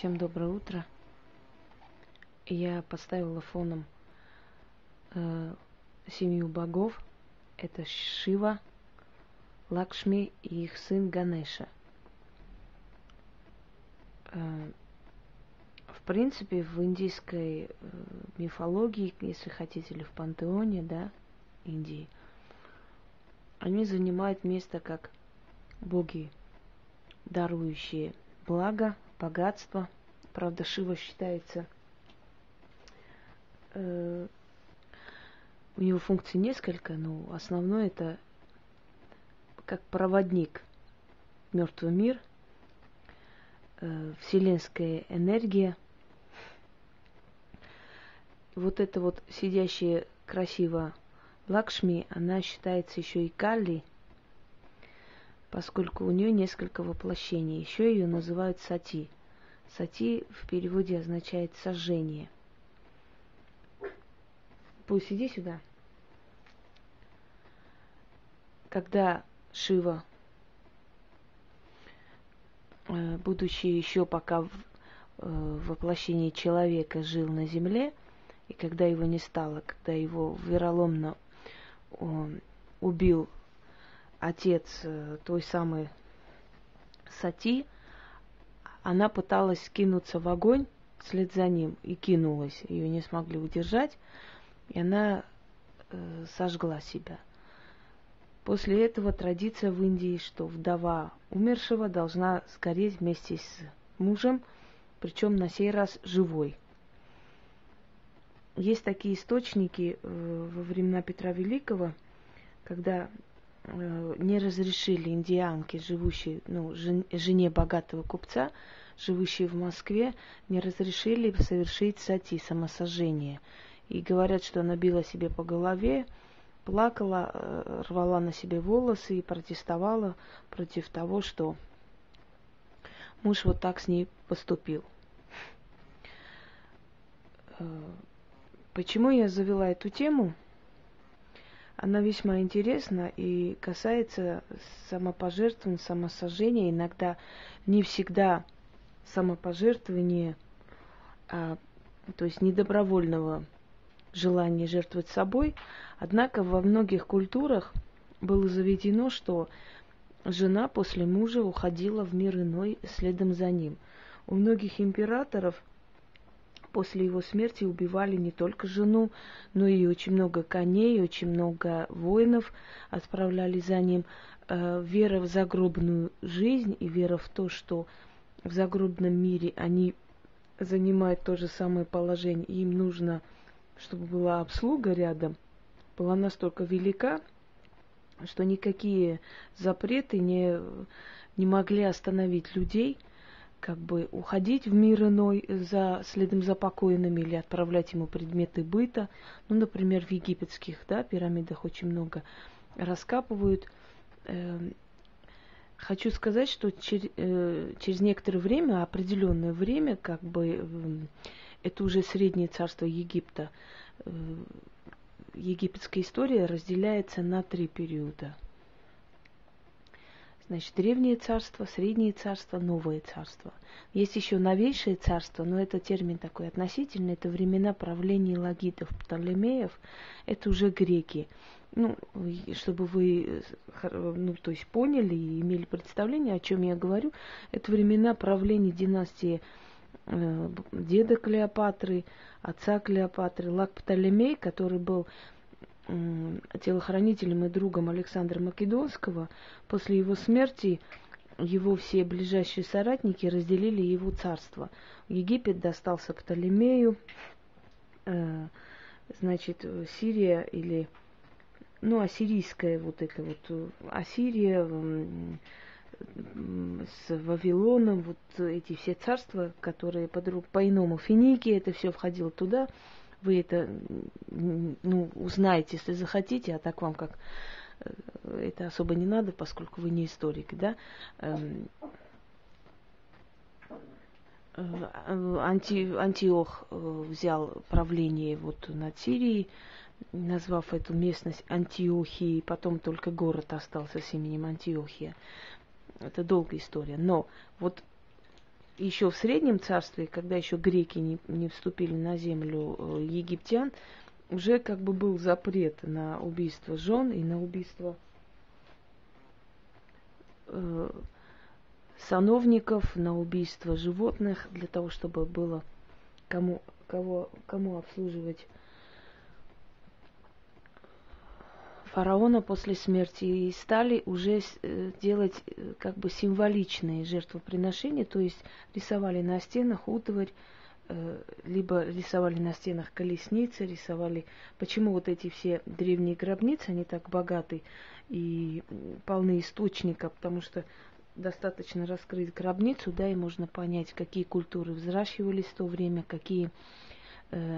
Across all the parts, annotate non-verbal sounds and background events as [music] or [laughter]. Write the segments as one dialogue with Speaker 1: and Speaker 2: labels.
Speaker 1: Всем доброе утро. Я поставила фоном э, семью богов. Это Шива, Лакшми и их сын Ганеша. Э, в принципе, в индийской э, мифологии, если хотите, или в пантеоне, да, Индии, они занимают место как боги, дарующие благо, богатство. Правда, Шива считается э, у него функций несколько, но основное это как проводник мертвый мир, э, вселенская энергия. Вот это вот сидящая красиво Лакшми, она считается еще и Кали, поскольку у нее несколько воплощений. Еще ее называют Сати. Сати в переводе означает сожжение. Пусть иди сюда. Когда Шива, э, будучи еще пока в э, воплощении человека жил на земле, и когда его не стало, когда его вероломно убил отец э, той самой Сати, она пыталась кинуться в огонь вслед за ним и кинулась. Ее не смогли удержать, и она э, сожгла себя. После этого традиция в Индии, что вдова умершего должна сгореть вместе с мужем, причем на сей раз живой. Есть такие источники э, во времена Петра Великого, когда не разрешили индианке, живущей, ну, жен, жене богатого купца, живущей в Москве, не разрешили совершить сати, самосожжение. И говорят, что она била себе по голове, плакала, э, рвала на себе волосы и протестовала против того, что муж вот так с ней поступил. Э, почему я завела эту тему? Она весьма интересна и касается самопожертвования, самосожжения. Иногда не всегда самопожертвование, а, то есть недобровольного желания жертвовать собой. Однако во многих культурах было заведено, что жена после мужа уходила в мир иной следом за ним. У многих императоров после его смерти убивали не только жену, но и очень много коней, очень много воинов отправляли за ним. Э, вера в загробную жизнь и вера в то, что в загробном мире они занимают то же самое положение, им нужно, чтобы была обслуга рядом, была настолько велика, что никакие запреты не, не могли остановить людей – как бы уходить в мир иной за, следом за покойными или отправлять ему предметы быта. Ну, например, в египетских да, пирамидах очень много раскапывают. Эм, хочу сказать, что э, через некоторое время, определенное время, как бы это уже среднее царство Египта, э, египетская история разделяется на три периода – Значит, древнее царство, среднее царство, новое царство. Есть еще новейшее царство, но это термин такой относительный, это времена правления лагитов, Птолемеев, это уже греки. Ну, чтобы вы ну, то есть поняли и имели представление, о чем я говорю, это времена правления династии э, деда Клеопатры, отца Клеопатры, Лак Птолемей, который был телохранителем и другом Александра Македонского, после его смерти его все ближайшие соратники разделили его царство. Египет достался Птолемею, э, значит, Сирия или, ну, ассирийская вот это вот, Ассирия с Вавилоном, вот эти все царства, которые по-иному, по Финикия, это все входило туда – вы это ну, узнаете, если захотите, а так вам как э, это особо не надо, поскольку вы не историк, да. Эм, э, Анти, Антиох э, взял правление вот над Сирией, назвав эту местность Антиохией, потом только город остался с именем Антиохия. Это долгая история. Но вот еще в Среднем Царстве, когда еще греки не, не вступили на землю э, египтян, уже как бы был запрет на убийство жен и на убийство э, сановников, на убийство животных, для того, чтобы было кому, кого, кому обслуживать фараона после смерти и стали уже э, делать э, как бы символичные жертвоприношения, то есть рисовали на стенах утварь, э, либо рисовали на стенах колесницы, рисовали... Почему вот эти все древние гробницы, они так богаты и полны источника, потому что достаточно раскрыть гробницу, да, и можно понять, какие культуры взращивались в то время, какие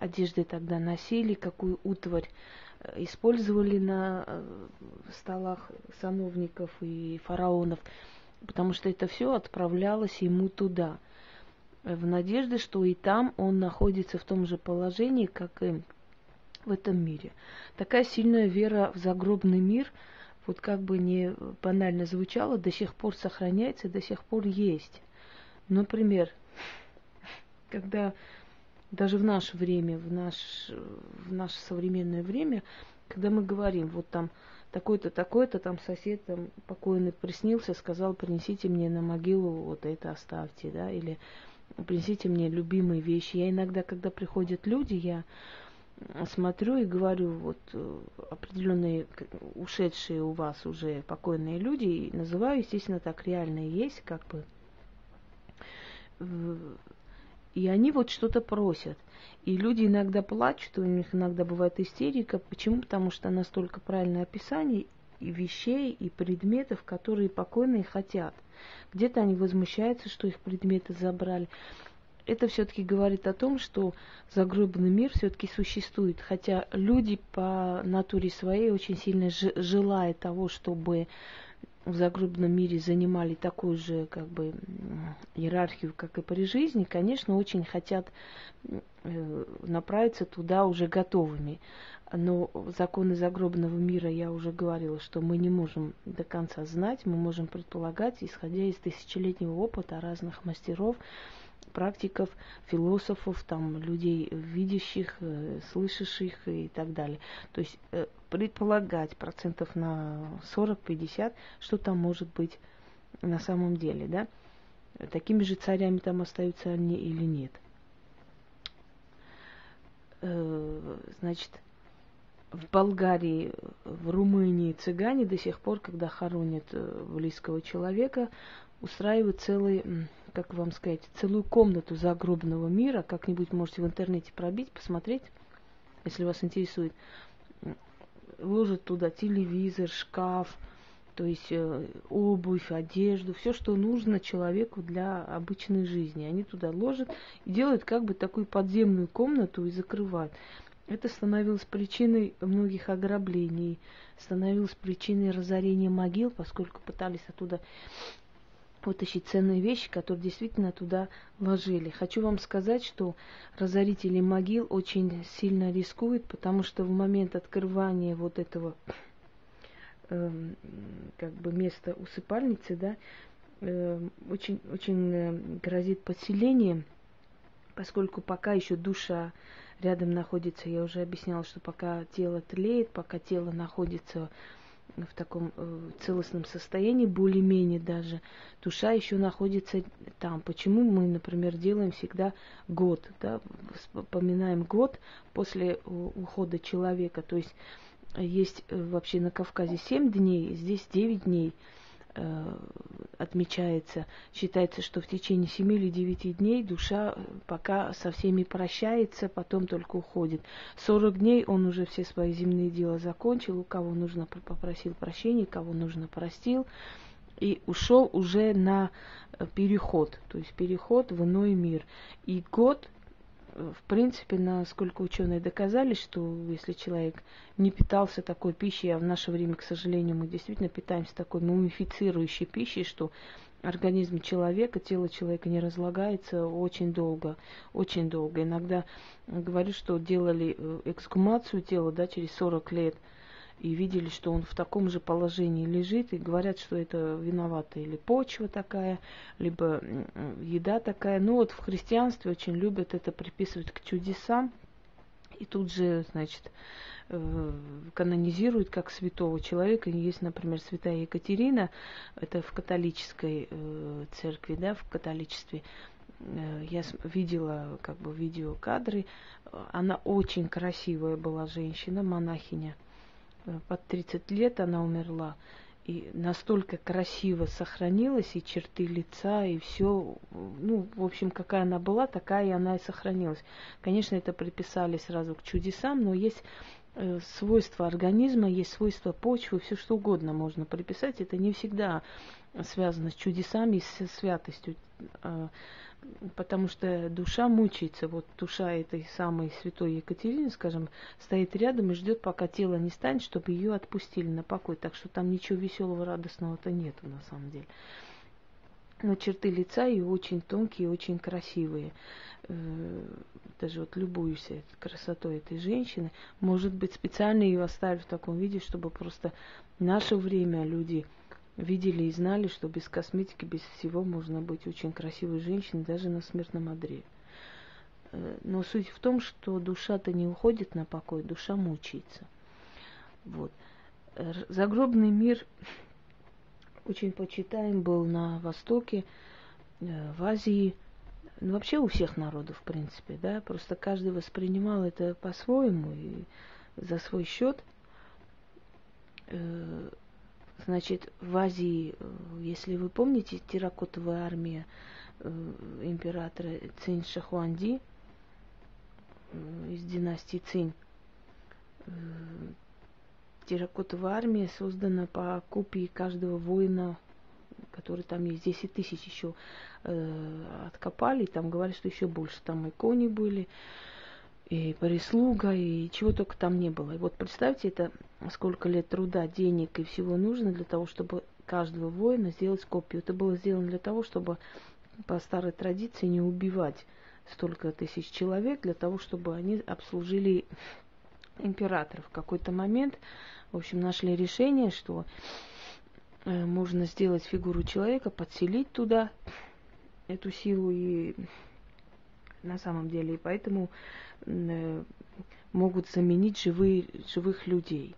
Speaker 1: одежды тогда носили, какую утварь использовали на э, столах сановников и фараонов, потому что это все отправлялось ему туда, в надежде, что и там он находится в том же положении, как и в этом мире. Такая сильная вера в загробный мир, вот как бы не банально звучало, до сих пор сохраняется, до сих пор есть. Например, [laughs] когда даже в наше время, в, наш, в наше современное время, когда мы говорим, вот там такой-то, такой-то, там сосед там покойный приснился, сказал, принесите мне на могилу вот это оставьте, да, или принесите мне любимые вещи. Я иногда, когда приходят люди, я смотрю и говорю, вот э, определенные ушедшие у вас уже покойные люди, и называю, естественно, так реально есть, как бы и они вот что-то просят. И люди иногда плачут, у них иногда бывает истерика. Почему? Потому что настолько правильное описание и вещей, и предметов, которые покойные хотят. Где-то они возмущаются, что их предметы забрали. Это все-таки говорит о том, что загробный мир все-таки существует. Хотя люди по натуре своей очень сильно желают того, чтобы в загробном мире занимали такую же как бы иерархию, как и при жизни, конечно, очень хотят э, направиться туда уже готовыми. Но законы загробного мира, я уже говорила, что мы не можем до конца знать, мы можем предполагать, исходя из тысячелетнего опыта разных мастеров, практиков, философов, там, людей видящих, э, слышащих и так далее. То есть э, предполагать процентов на 40-50, что там может быть на самом деле, да? Такими же царями там остаются они или нет. Э, значит, в Болгарии, в Румынии цыгане до сих пор, когда хоронят близкого человека, устраивают целый как вам сказать, целую комнату загробного мира. Как-нибудь можете в интернете пробить, посмотреть, если вас интересует. Ложат туда телевизор, шкаф, то есть э, обувь, одежду, все, что нужно человеку для обычной жизни. Они туда ложат и делают как бы такую подземную комнату и закрывают. Это становилось причиной многих ограблений, становилось причиной разорения могил, поскольку пытались оттуда вытащить ценные вещи, которые действительно туда вложили. Хочу вам сказать, что разорители могил очень сильно рискуют, потому что в момент открывания вот этого э, как бы места усыпальницы, да, э, очень, очень э, грозит подселение, поскольку пока еще душа рядом находится, я уже объясняла, что пока тело тлеет, пока тело находится таком э, целостном состоянии, более-менее даже, душа еще находится там. Почему мы, например, делаем всегда год, да, вспоминаем год после ухода человека. То есть есть э, вообще на Кавказе 7 дней, здесь 9 дней – Э, отмечается, считается, что в течение семи или девяти дней душа э, пока со всеми прощается, потом только уходит. Сорок дней он уже все свои земные дела закончил, у кого нужно попросил прощения, кого нужно простил, и ушел уже на э, переход, то есть переход в иной мир. И год в принципе, насколько ученые доказали, что если человек не питался такой пищей, а в наше время, к сожалению, мы действительно питаемся такой мумифицирующей пищей, что организм человека, тело человека не разлагается очень долго, очень долго. Иногда говорю, что делали э, эксгумацию тела, да, через 40 лет, и видели, что он в таком же положении лежит, и говорят, что это виновата или почва такая, либо еда такая. Ну вот в христианстве очень любят это приписывать к чудесам, и тут же, значит, э, канонизируют как святого человека. Есть, например, святая Екатерина, это в католической э, церкви, да, в католичестве. Э, я видела как бы видеокадры. Она очень красивая была женщина, монахиня. Под 30 лет она умерла. И настолько красиво сохранилась и черты лица, и все, ну, в общем, какая она была, такая и она и сохранилась. Конечно, это приписали сразу к чудесам, но есть э, свойства организма, есть свойства почвы, все что угодно можно приписать. Это не всегда связано с чудесами, с святостью. Потому что душа мучается. Вот душа этой самой святой Екатерины, скажем, стоит рядом и ждет, пока тело не станет, чтобы ее отпустили на покой. Так что там ничего веселого, радостного-то нету на самом деле. Но черты лица ее очень тонкие, очень красивые. Э, даже вот любуюсь красотой этой женщины. Может быть, специально ее оставили в таком виде, чтобы просто в наше время люди видели и знали, что без косметики, без всего можно быть очень красивой женщиной даже на смертном одре. Э, но суть в том, что душа-то не уходит на покой, душа мучается. Вот. Загробный мир [laughs] очень почитаем был на Востоке, э, в Азии, ну, вообще у всех народов, в принципе, да, просто каждый воспринимал это по-своему и за свой счет. Значит, в Азии, э, если вы помните, терракотовая армия э, императора Цинь Шахуанди э, из династии Цинь. Терракотовая армия создана по копии каждого воина, который там есть. 10 тысяч еще э, откопали, там говорят, что еще больше. Там и кони были, и прислуга, и чего только там не было. И вот представьте, это сколько лет труда, денег и всего нужно для того, чтобы каждого воина сделать копию. Это было сделано для того, чтобы по старой традиции не убивать столько тысяч человек, для того, чтобы они обслужили императора. В какой-то момент, в общем, нашли решение, что э, можно сделать фигуру человека, подселить туда эту силу и на самом деле. И поэтому Э, могут заменить живые, живых людей.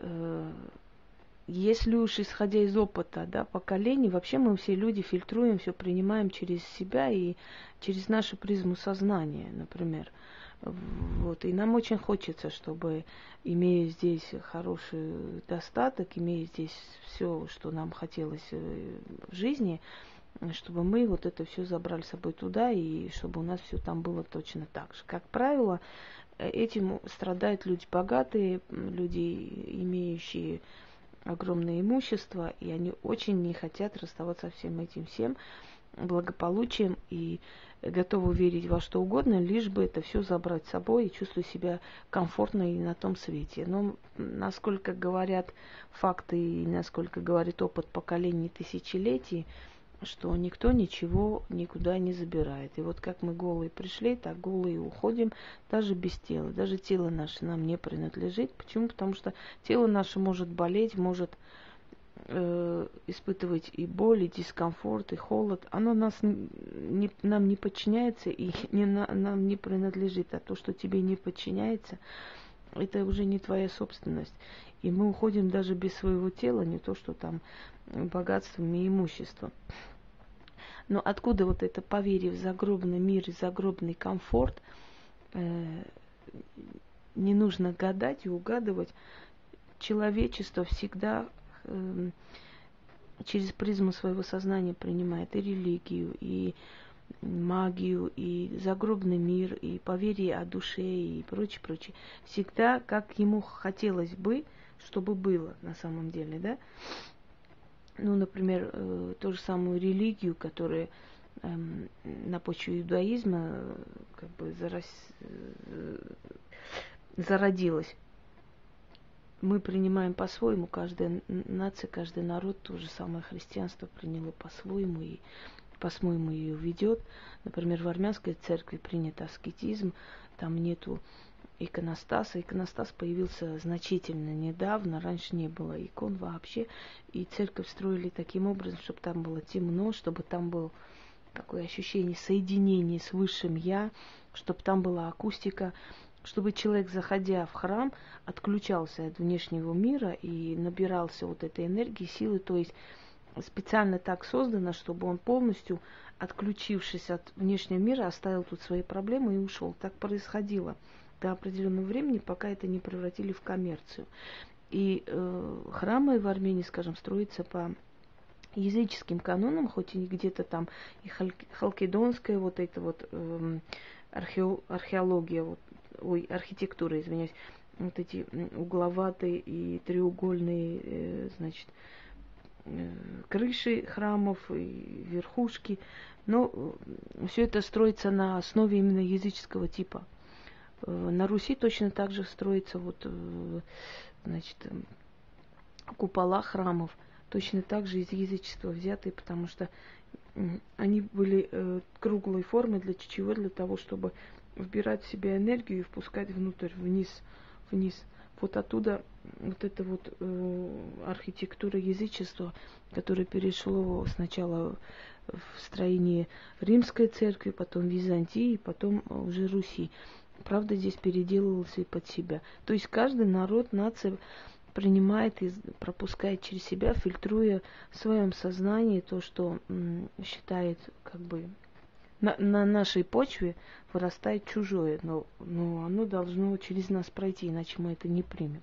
Speaker 1: Э, если уж исходя из опыта да, поколений, вообще мы все люди фильтруем, все принимаем через себя и через нашу призму сознания, например. Вот. И нам очень хочется, чтобы, имея здесь хороший достаток, имея здесь все, что нам хотелось э, в жизни, чтобы мы вот это все забрали с собой туда, и чтобы у нас все там было точно так же. Как правило, этим страдают люди богатые, люди, имеющие огромное имущество, и они очень не хотят расставаться со всем этим всем благополучием и готовы верить во что угодно, лишь бы это все забрать с собой и чувствовать себя комфортно и на том свете. Но насколько говорят факты и насколько говорит опыт поколений тысячелетий, что никто ничего никуда не забирает. И вот как мы голые пришли, так голые уходим, даже без тела. Даже тело наше нам не принадлежит. Почему? Потому что тело наше может болеть, может э, испытывать и боль, и дискомфорт, и холод. Оно нас не, нам не подчиняется и [laughs] не, на, нам не принадлежит. А то, что тебе не подчиняется, это уже не твоя собственность. И мы уходим даже без своего тела, не то, что там богатством и имуществом. Но откуда вот это поверие в загробный мир и загробный комфорт, э, не нужно гадать и угадывать. Человечество всегда э, через призму своего сознания принимает и религию, и магию, и загробный мир, и поверие о душе, и прочее, прочее. Всегда, как ему хотелось бы, чтобы было на самом деле, да ну, например, э, ту же самую религию, которая э, на почве иудаизма э, как бы зарос, э, зародилась. Мы принимаем по-своему, каждая нация, каждый народ, то же самое христианство приняло по-своему и по-своему ее ведет. Например, в армянской церкви принят аскетизм, там нету. Иконостас появился значительно недавно, раньше не было икон вообще. И церковь строили таким образом, чтобы там было темно, чтобы там было такое ощущение соединения с высшим я, чтобы там была акустика, чтобы человек, заходя в храм, отключался от внешнего мира и набирался вот этой энергии, силы, то есть специально так создано, чтобы он полностью, отключившись от внешнего мира, оставил тут свои проблемы и ушел. Так происходило до определенного времени, пока это не превратили в коммерцию. И э, храмы в Армении, скажем, строятся по языческим канонам, хоть и где-то там и халкидонская вот эта вот э, архео, археология, вот, ой, архитектура, извиняюсь, вот эти угловатые и треугольные, э, значит, э, крыши храмов и верхушки, но э, все это строится на основе именно языческого типа. Э, на Руси точно так же строится вот, э, значит, купола храмов, точно так же из язычества взятые, потому что они были э, круглой формы для чего? Для того, чтобы вбирать в себя энергию и впускать внутрь, вниз, вниз. Вот оттуда вот эта вот э, архитектура язычества, которая перешло сначала в строении римской церкви, потом Византии, потом уже Руси. Правда, здесь переделывался и под себя. То есть каждый народ, нация принимает и пропускает через себя, фильтруя в своем сознании то, что считает как бы на, на нашей почве вырастает чужое, но, но оно должно через нас пройти, иначе мы это не примем.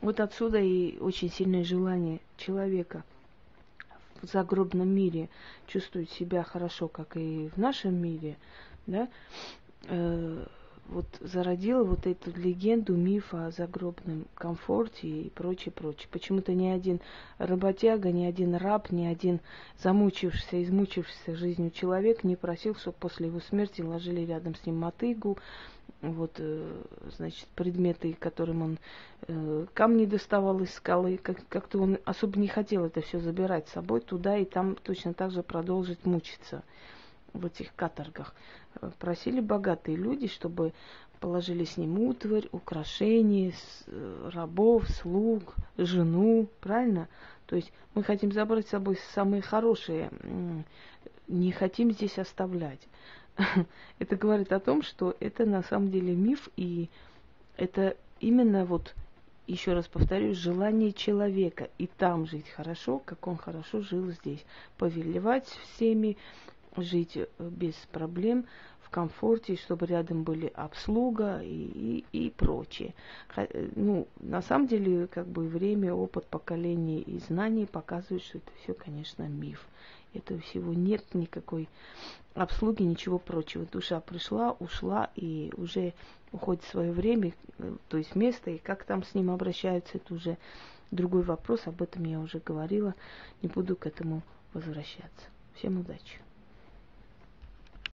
Speaker 1: Вот отсюда и очень сильное желание человека в загробном мире чувствовать себя хорошо, как и в нашем мире, да, э, вот зародила вот эту легенду, миф о загробном комфорте и прочее, прочее. Почему-то ни один работяга, ни один раб, ни один замучившийся, измучившийся жизнью человек не просил, чтобы после его смерти ложили рядом с ним мотыгу, вот, э, значит, предметы, которым он э, камни доставал из скалы, как- как-то он особо не хотел это все забирать с собой туда и там точно так же продолжить мучиться в этих каторгах. Э, просили богатые люди, чтобы положили с ним утварь, украшения, э, рабов, слуг, жену, правильно? То есть мы хотим забрать с собой самые хорошие, не хотим здесь оставлять. [laughs] Это говорит о том, что это на самом деле миф, и это именно вот, еще раз повторюсь, желание человека и там жить хорошо, как он хорошо жил здесь, повелевать всеми, жить э, без проблем, в комфорте, чтобы рядом были обслуга и, и, и прочее. Э, ну, на самом деле, как бы время, опыт поколений и знаний показывают, что это все, конечно, миф. Этого всего нет никакой обслуги, ничего прочего. Душа пришла, ушла и уже уходит свое время, э, то есть место, и как там с ним обращаются, это уже другой вопрос, об этом я уже говорила, не буду к этому возвращаться. Всем удачи!